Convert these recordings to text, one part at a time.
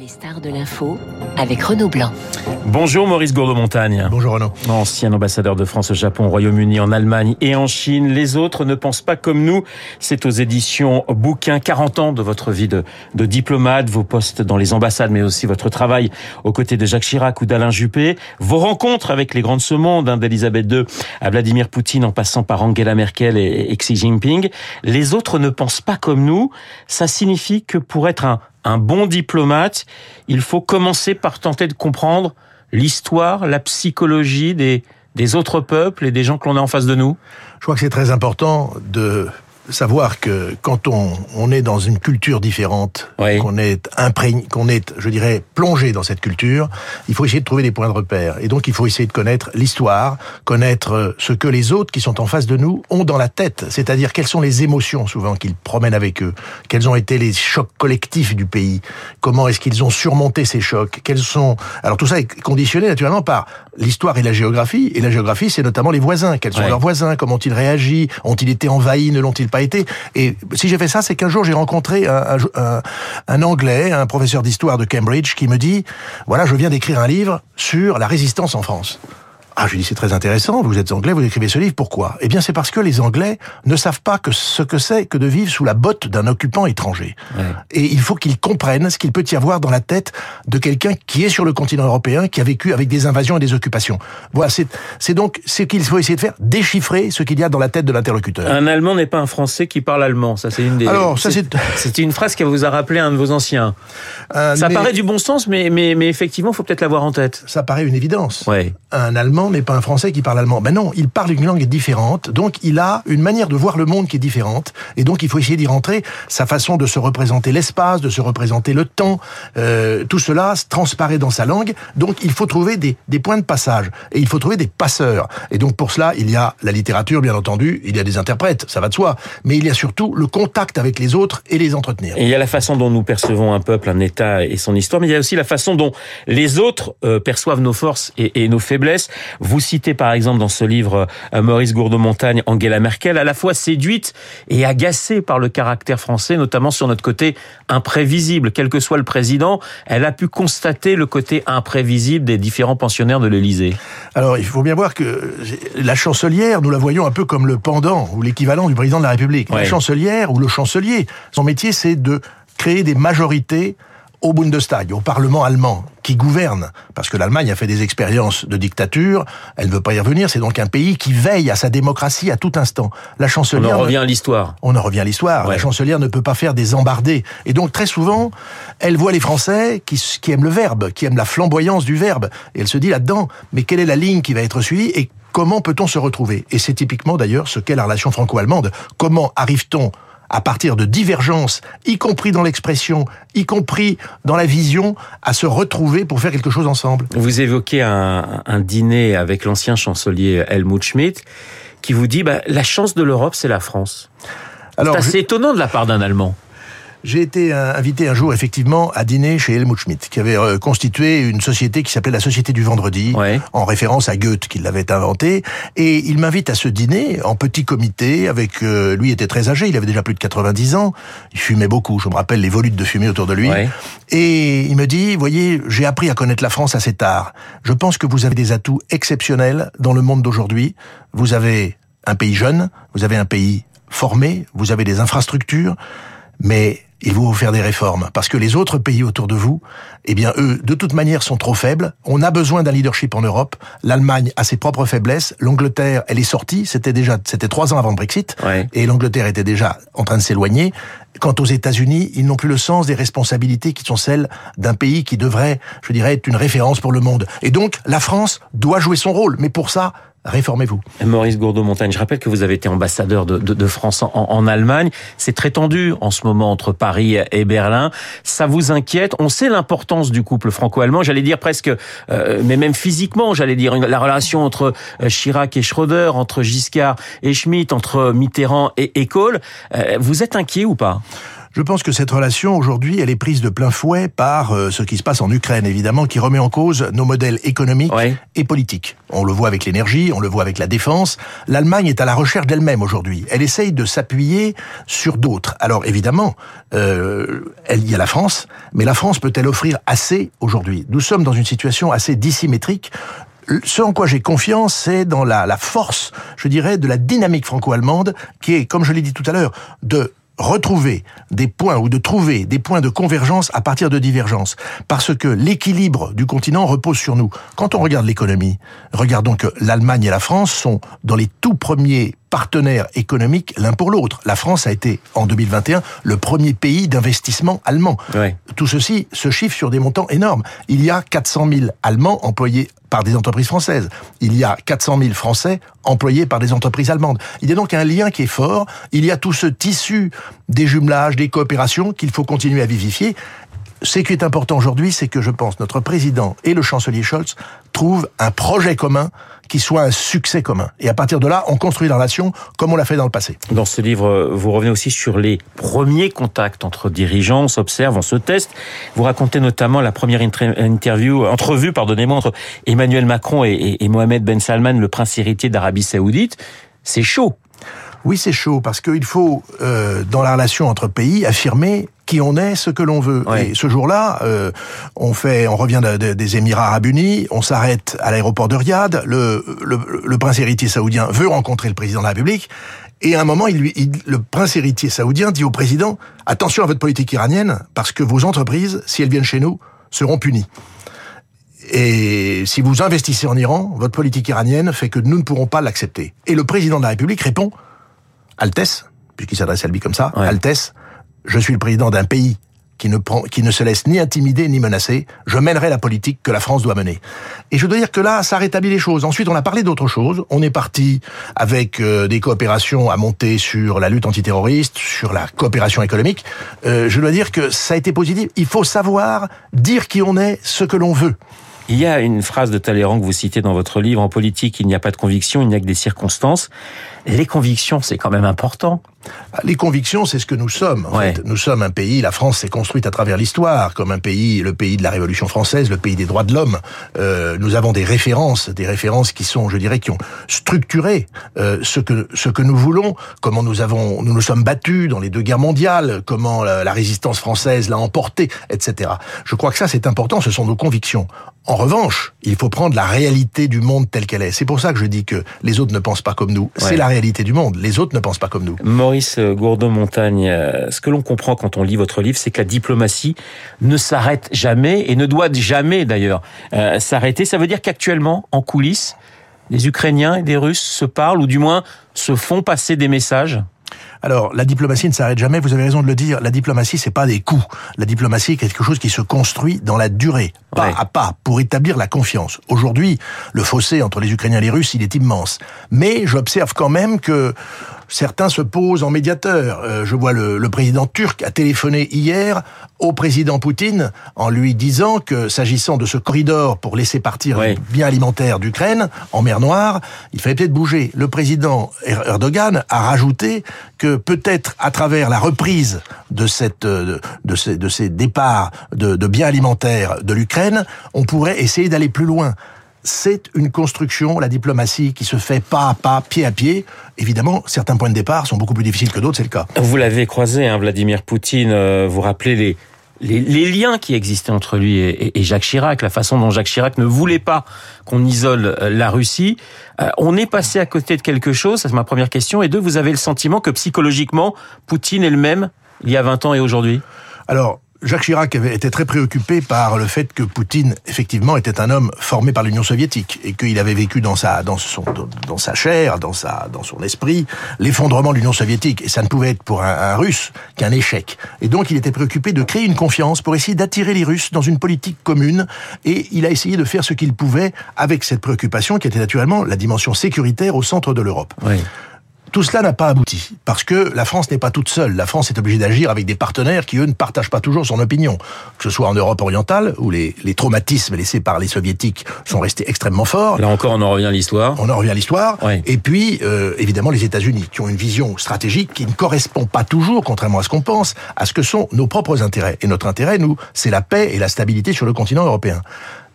Les stars de l'info avec Renaud Blanc. Bonjour Maurice Gourdeau-Montagne. Bonjour Renaud. Ancien ambassadeur de France au Japon, au Royaume-Uni, en Allemagne et en Chine. Les autres ne pensent pas comme nous. C'est aux éditions Bouquin. 40 ans de votre vie de, de diplomate, vos postes dans les ambassades, mais aussi votre travail aux côtés de Jacques Chirac ou d'Alain Juppé. Vos rencontres avec les grands de ce monde, hein, d'Elisabeth II à Vladimir Poutine en passant par Angela Merkel et, et Xi Jinping. Les autres ne pensent pas comme nous. Ça signifie que pour être un, un bon diplomate, il faut commencer par tenter de comprendre l'histoire, la psychologie des, autres peuples et des gens que l'on a en face de nous. Je crois que c'est très important de savoir que quand on, on est dans une culture différente, Oui. qu'on est imprégné, qu'on est, je dirais, plongé dans cette culture, il faut essayer de trouver des points de repère. Et donc, il faut essayer de connaître l'histoire, connaître euh, ce que les autres qui sont en face de nous ont dans la tête. C'est-à-dire quelles sont les émotions souvent qu'ils promènent avec eux, quels ont été les chocs collectifs du pays, comment est-ce qu'ils ont surmonté ces chocs, quels sont. Alors tout ça est conditionné naturellement par l'histoire et la géographie. Et la géographie, c'est notamment les voisins. Quels sont Ouais. leurs voisins Comment ont-ils réagi Ont-ils été envahis Ne l'ont-ils pas été? Et si j'ai fait ça, c'est qu'un jour j'ai rencontré un, un- un- un Anglais, un professeur d'histoire de Cambridge, qui me dit voilà, je viens d'écrire un livre sur la résistance en France. Ah, je lui dis c'est très intéressant. Vous êtes anglais, vous écrivez ce livre. Pourquoi? Eh bien, c'est parce que les Anglais ne savent pas que ce que c'est que de vivre sous la botte d'un occupant étranger. Ouais. Et il faut qu'ils comprennent ce qu'il peut y avoir dans la tête de quelqu'un qui est sur le continent européen, qui a vécu avec des invasions et des occupations. Voilà, c'est donc ce qu'il faut essayer de faire, déchiffrer ce qu'il y a dans la tête de l'interlocuteur. Un Allemand n'est pas un Français qui parle allemand. Ça, c'est une des. Alors, ça, c'est- C'était une phrase qui vous a rappelé un de vos anciens. Un- Ça mais paraît du bon sens, mais, mais, mais effectivement, faut peut-être l'avoir en tête. Ça paraît une évidence. Ouais. Un Allemand n'est pas un Français qui parle allemand. Ben non, il parle une langue différente, donc il a une manière de voir le monde qui est différente, et donc il faut essayer d'y rentrer. Sa façon de se représenter l'espace, de se représenter le temps, euh, tout cela se transparaît dans sa langue. Donc il faut trouver des, des points de passage, et il faut trouver des passeurs. Et donc pour cela, il y a la littérature, bien entendu, il y a des interprètes, ça va de soi, mais il y a surtout le contact avec les autres et les entretenir. Et il y a la façon dont nous percevons un peuple, un État et son histoire, mais il y a aussi la façon dont les autres euh, perçoivent nos forces et nos faiblesses. Vous citez par exemple dans ce livre euh, Maurice Gourdeau-Montagne Angela Merkel, à la fois séduite et agacée par le caractère français, notamment sur notre côté imprévisible. Quel que soit le président, elle a pu constater le côté imprévisible des différents pensionnaires de l'Élysée. Alors, il faut bien voir que la chancelière, nous la voyons un peu comme le pendant ou l'équivalent du président de la République. Ouais. La chancelière ou le chancelier, son métier, c'est de créer des majorités au Bundestag, au Parlement allemand, qui gouverne. Parce que l'Allemagne a fait des expériences de dictature, elle ne veut pas y revenir, c'est donc un pays qui veille à sa démocratie à tout instant. La On chancelière... en ne- revient à l'histoire. on en revient à l'histoire. Ouais. La chancelière ne peut pas faire des embardés. Et donc, très souvent, elle voit les Français qui, qui aiment le verbe, qui aiment la flamboyance du verbe. Et elle se dit là-dedans, mais quelle est la ligne qui va être suivie et comment peut-on se retrouver? Et c'est typiquement d'ailleurs ce qu'est la relation franco-allemande. Comment arrive-t-on à partir de divergences, y compris dans l'expression, y compris dans la vision, à se retrouver pour faire quelque chose ensemble Vous évoquez un, un dîner avec l'ancien chancelier Helmut Schmidt qui vous dit bah, la chance de l'Europe, c'est la France. C'est assez étonnant de la part d'un Allemand. J'ai été euh, invité un jour effectivement à dîner chez Helmut Schmidt, qui avait euh, constitué une société qui s'appelait la Société du Vendredi, Ouais. en référence à Goethe qui l'avait inventé. Et il m'invite à ce dîner en petit comité. Avec euh, lui était très âgé, il avait déjà plus de 90 ans. Il fumait beaucoup. Je me rappelle les volutes de fumée autour de lui. Ouais. Et il me dit, voyez, j'ai appris à connaître la France assez tard. Je pense que vous avez des atouts exceptionnels dans le monde d'aujourd'hui. Vous avez un pays jeune, vous avez un pays formé, vous avez des infrastructures, mais il faut faire des réformes parce que les autres pays autour de vous, eh bien eux, de toute manière, sont trop faibles. On a besoin d'un leadership en Europe. L'Allemagne a ses propres faiblesses. L'Angleterre, elle est sortie. C'était déjà, c'était trois ans avant le Brexit, Ouais. et l'Angleterre était déjà en train de s'éloigner. Quant aux États-Unis, ils n'ont plus le sens des responsabilités qui sont celles d'un pays qui devrait, je dirais, être une référence pour le monde. Et donc, la France doit jouer son rôle. Mais pour ça, réformez-vous. Maurice Gourdeau-Montagne, je rappelle que vous avez été ambassadeur de, de- de France en, en Allemagne. C'est très tendu en ce moment entre Paris et Berlin. Ça vous inquiète? On sait l'importance du couple franco-allemand, j'allais dire presque, euh, mais même physiquement, j'allais dire la relation entre euh, Chirac et Schröder, entre Giscard et Schmitt, entre Mitterrand et, et Kohl. Euh, vous êtes inquiet ou pas? Je pense que cette relation, aujourd'hui, elle est prise de plein fouet par euh, ce qui se passe en Ukraine, évidemment, qui remet en cause nos modèles économiques Ouais. et politiques. On le voit avec l'énergie, on le voit avec la défense. L'Allemagne est à la recherche d'elle-même aujourd'hui. Elle essaye de s'appuyer sur d'autres. Alors, évidemment, euh, elle- il y a la France, mais la France peut-elle offrir assez aujourd'hui? Nous sommes dans une situation assez dissymétrique. Ce en quoi j'ai confiance, c'est dans la, la force, je dirais, de la dynamique franco-allemande, qui est, comme je l'ai dit tout à l'heure, de retrouver des points ou de trouver des points de convergence à partir de divergences. Parce que l'équilibre du continent repose sur nous. Quand on regarde l'économie, regardons que l'Allemagne et la France sont dans les tout premiers partenaires économiques l'un pour l'autre. La France a été, en 2021, le premier pays d'investissement allemand. Ouais. Tout ceci se chiffre sur des montants énormes. Il y a 400 000 Allemands employés par des entreprises françaises. Il y a 400 000 Français employés par des entreprises allemandes. Il y a donc un lien qui est fort. Il y a tout ce tissu des jumelages, des coopérations qu'il faut continuer à vivifier. Ce qui est important aujourd'hui, c'est que je pense notre président et le chancelier Scholz trouvent un projet commun qui soit un succès commun. Et à partir de là, on construit la relation comme on l'a fait dans le passé. Dans ce livre, vous revenez aussi sur les premiers contacts entre dirigeants, on s'observe, on se teste. Vous racontez notamment la première inter- interview, entrevue, pardonnez-moi, entre Emmanuel Macron et, et- et Mohamed Ben Salman, le prince héritier d'Arabie Saoudite. C'est chaud. Oui, c'est chaud parce qu'il faut, euh, dans la relation entre pays, affirmer qui on est, ce que l'on veut. Ouais. Et ce jour-là, euh, on fait, on revient de- de- des Émirats Arabes Unis, on s'arrête à l'aéroport de Riyad. Le, le, le prince héritier saoudien veut rencontrer le président de la République. Et à un moment, il lui, il- le prince héritier saoudien dit au président attention à votre politique iranienne parce que vos entreprises, si elles viennent chez nous, seront punies. Et si vous investissez en Iran, votre politique iranienne fait que nous ne pourrons pas l'accepter. Et le président de la République répond Altesse, puisqu'il s'adresse à lui comme ça, Ouais. Altesse, je suis le président d'un pays qui ne prend, qui ne se laisse ni intimider ni menacer. Je mènerai la politique que la France doit mener. Et je dois dire que là, ça rétablit les choses. Ensuite, on a parlé d'autre chose. On est parti avec euh, des coopérations à monter sur la lutte antiterroriste, sur la coopération économique. Euh, je dois dire que ça a été positif. Il faut savoir dire qui on est, ce que l'on veut. Il y a une phrase de Talleyrand que vous citez dans votre livre, en politique, il n'y a pas de conviction, il n'y a que des circonstances. Les convictions, c'est quand même important. Les convictions, c'est ce que nous sommes. En Ouais. fait. Nous sommes un pays, la France s'est construite à travers l'histoire, comme un pays, le pays de la Révolution française, le pays des droits de l'homme. Euh, nous avons des références, des références qui sont, je dirais, qui ont structuré euh, ce que ce que nous voulons, comment nous avons, nous nous sommes battus dans les deux guerres mondiales, comment la, la résistance française l'a emporté, etc. Je crois que ça, c'est important. Ce sont nos convictions. En revanche, il faut prendre la réalité du monde telle qu'elle est. C'est pour ça que je dis que les autres ne pensent pas comme nous. Ouais. C'est la réalité du monde. Les autres ne pensent pas comme nous. Maurice Gourdon-Montagne, euh, ce que l'on comprend quand on lit votre livre, c'est que la diplomatie ne s'arrête jamais et ne doit jamais d'ailleurs euh, s'arrêter. Ça veut dire qu'actuellement, en coulisses, les Ukrainiens et les Russes se parlent ou du moins se font passer des messages? Alors, la diplomatie ne s'arrête jamais, vous avez raison de le dire. La diplomatie, c'est pas des coups. La diplomatie est quelque chose qui se construit dans la durée, pas Ouais. à pas, pour établir la confiance. Aujourd'hui, le fossé entre les Ukrainiens et les Russes, il est immense. Mais j'observe quand même que certains se posent en médiateurs. Euh, je vois le, le président turc a téléphoné hier au président Poutine en lui disant que s'agissant de ce corridor pour laisser partir les biens alimentaires d'Ukraine en mer Noire, il fallait peut-être bouger. Le président Er- Erdogan a rajouté que peut-être à travers la reprise de cette euh, de ces, de ces départs de, de biens alimentaires de l'Ukraine, on pourrait essayer d'aller plus loin. C'est une construction, la diplomatie, qui se fait pas à pas, pied à pied. Évidemment, certains points de départ sont beaucoup plus difficiles que d'autres, c'est le cas. Vous l'avez croisé, hein, Vladimir Poutine. euh, vous rappelez les, les, les liens qui existaient entre lui et, et- et Jacques Chirac, la façon dont Jacques Chirac ne voulait pas qu'on isole euh, la Russie. Euh, on est passé à côté de quelque chose, ça, c'est ma première question. Et deux, vous avez le sentiment que psychologiquement, Poutine est le même il y a 20 ans et aujourd'hui? Alors, Jacques Chirac avait été très préoccupé par le fait que Poutine, effectivement, était un homme formé par l'Union soviétique et qu'il avait vécu dans sa, dans son, dans sa chair, dans sa, dans son esprit, l'effondrement de l'Union soviétique. Et ça ne pouvait être pour un, un Russe qu'un échec. Et donc, il était préoccupé de créer une confiance pour essayer d'attirer les Russes dans une politique commune. Et il a essayé de faire ce qu'il pouvait avec cette préoccupation qui était naturellement la dimension sécuritaire au centre de l'Europe. Oui. Tout cela n'a pas abouti parce que la France n'est pas toute seule. La France est obligée d'agir avec des partenaires qui, eux, ne partagent pas toujours son opinion. Que ce soit en Europe orientale, où les, les traumatismes laissés par les soviétiques sont restés extrêmement forts. Là encore, on en revient à l'histoire. On en revient à l'histoire. Oui. Et puis, euh, évidemment, les États-Unis, qui ont une vision stratégique qui ne correspond pas toujours, contrairement à ce qu'on pense, à ce que sont nos propres intérêts. Et notre intérêt, nous, c'est la paix et la stabilité sur le continent européen.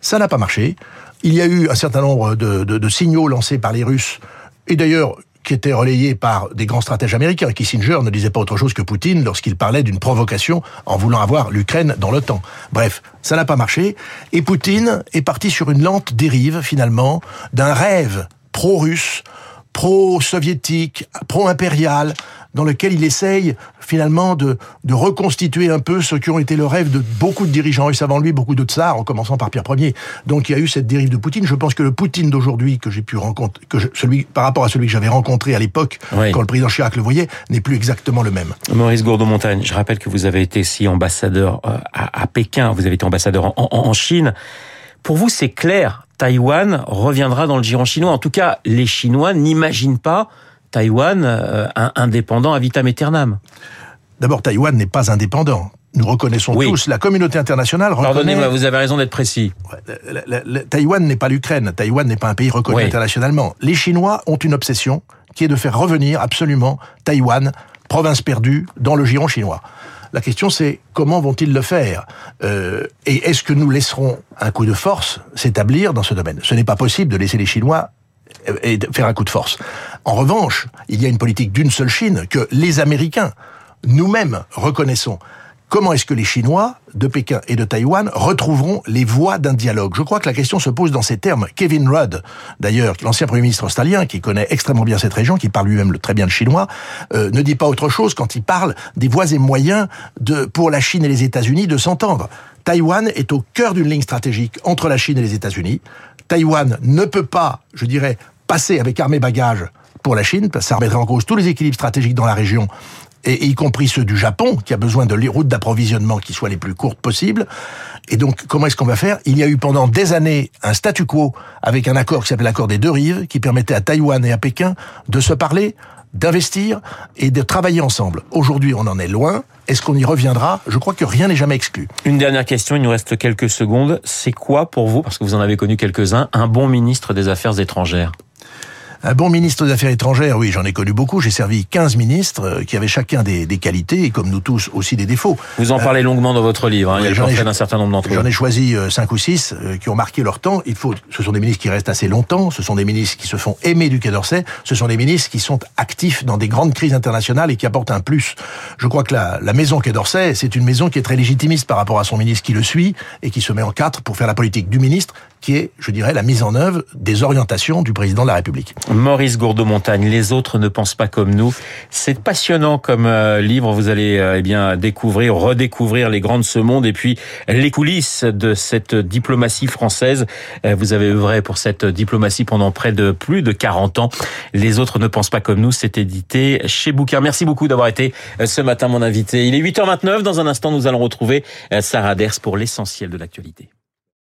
Ça n'a pas marché. Il y a eu un certain nombre de, de, de signaux lancés par les Russes. Et d'ailleurs, qui étaient relayés par des grands stratèges américains. Kissinger ne disait pas autre chose que Poutine lorsqu'il parlait d'une provocation en voulant avoir l'Ukraine dans l'OTAN. Bref, ça n'a pas marché. Et Poutine est parti sur une lente dérive, finalement, d'un rêve pro-russe, pro-soviétique, pro-impérial, dans lequel il essaye finalement de, de reconstituer un peu ce qui ont été le rêve de beaucoup de dirigeants russes avant lui, beaucoup de tsars, en commençant par Pierre Ier. Donc il y a eu cette dérive de Poutine. Je pense que le Poutine d'aujourd'hui que j'ai pu rencontrer, que je, celui par rapport à celui que j'avais rencontré à l'époque, Oui. quand le président Chirac le voyait, n'est plus exactement le même. Maurice Gourdeau-Montagne, je rappelle que vous avez été aussi ambassadeur euh, à, à Pékin, vous avez été ambassadeur en, en- en Chine. Pour vous, c'est clair, Taïwan reviendra dans le giron chinois. En tout cas, les Chinois n'imaginent pas Taïwan euh, indépendant à vitam aeternam. D'abord, Taïwan n'est pas indépendant. Nous reconnaissons Oui. tous, la communauté internationale reconnaît... Pardonnez-moi, vous avez raison d'être précis. La- la- la- Taïwan n'est pas l'Ukraine. Taïwan n'est pas un pays reconnu Oui. internationalement. Les Chinois ont une obsession qui est de faire revenir absolument Taïwan, province perdue, dans le giron chinois. La question c'est comment vont-ils le faire Euh, Et est-ce que nous laisserons un coup de force s'établir dans ce domaine? Ce n'est pas possible de laisser les Chinois euh, faire un coup de force. En revanche, il y a une politique d'une seule Chine que les Américains, nous-mêmes, reconnaissons. Comment est-ce que les Chinois de Pékin et de Taïwan retrouveront les voies d'un dialogue? Je crois que la question se pose dans ces termes. Kevin Rudd, d'ailleurs, l'ancien Premier ministre australien, qui connaît extrêmement bien cette région, qui parle lui-même très bien le chinois, euh, ne dit pas autre chose quand il parle des voies et moyens pour la Chine et les États-Unis de s'entendre. Taïwan est au cœur d'une ligne stratégique entre la Chine et les États-Unis. Taïwan ne peut pas, je dirais, passer avec armée bagage pour la Chine, parce que ça remettrait en cause tous les équilibres stratégiques dans la région, et, y compris ceux du Japon, qui a besoin de routes d'approvisionnement qui soient les plus courtes possibles. Et donc, comment est-ce qu'on va faire? Il y a eu pendant des années un statu quo avec un accord qui s'appelle l'accord des deux rives, qui permettait à Taïwan et à Pékin de se parler, d'investir et de travailler ensemble. Aujourd'hui, on en est loin. Est-ce qu'on y reviendra? Je crois que rien n'est jamais exclu. Une dernière question, il nous reste quelques secondes. C'est quoi pour vous, parce que vous en avez connu quelques-uns, un bon ministre des Affaires étrangères? Un bon ministre des Affaires étrangères, oui, j'en ai connu beaucoup. J'ai servi 15 ministres euh, qui avaient chacun des, des qualités et comme nous tous aussi des défauts. Vous en parlez longuement dans votre livre. hein. Il y a le portrait d'un certain nombre d'entre eux. J'en ai choisi euh, cinq ou six euh, qui ont marqué leur temps. Il faut, ce sont des ministres qui restent assez longtemps. Ce sont des ministres qui se font aimer du Quai d'Orsay. Ce sont des ministres qui sont actifs dans des grandes crises internationales et qui apportent un plus. Je crois que la, la maison Quai d'Orsay, c'est une maison qui est très légitimiste par rapport à son ministre qui le suit et qui se met en quatre pour faire la politique du ministre, qui est, je dirais, la mise en œuvre des orientations du président de la République. Maurice Gourdeau-Montagne, les autres ne pensent pas comme nous. C'est passionnant comme euh, livre. Vous allez euh, eh bien découvrir, redécouvrir les grandes de ce monde et puis les coulisses de cette diplomatie française. Euh, Vous avez œuvré pour cette diplomatie pendant près de plus de 40 ans. Les autres ne pensent pas comme nous. C'est édité chez Bouquin. Merci beaucoup d'avoir été ce matin mon invité. Il est 8h29. Dans un instant, nous allons retrouver Sarah Ders pour l'essentiel de l'actualité.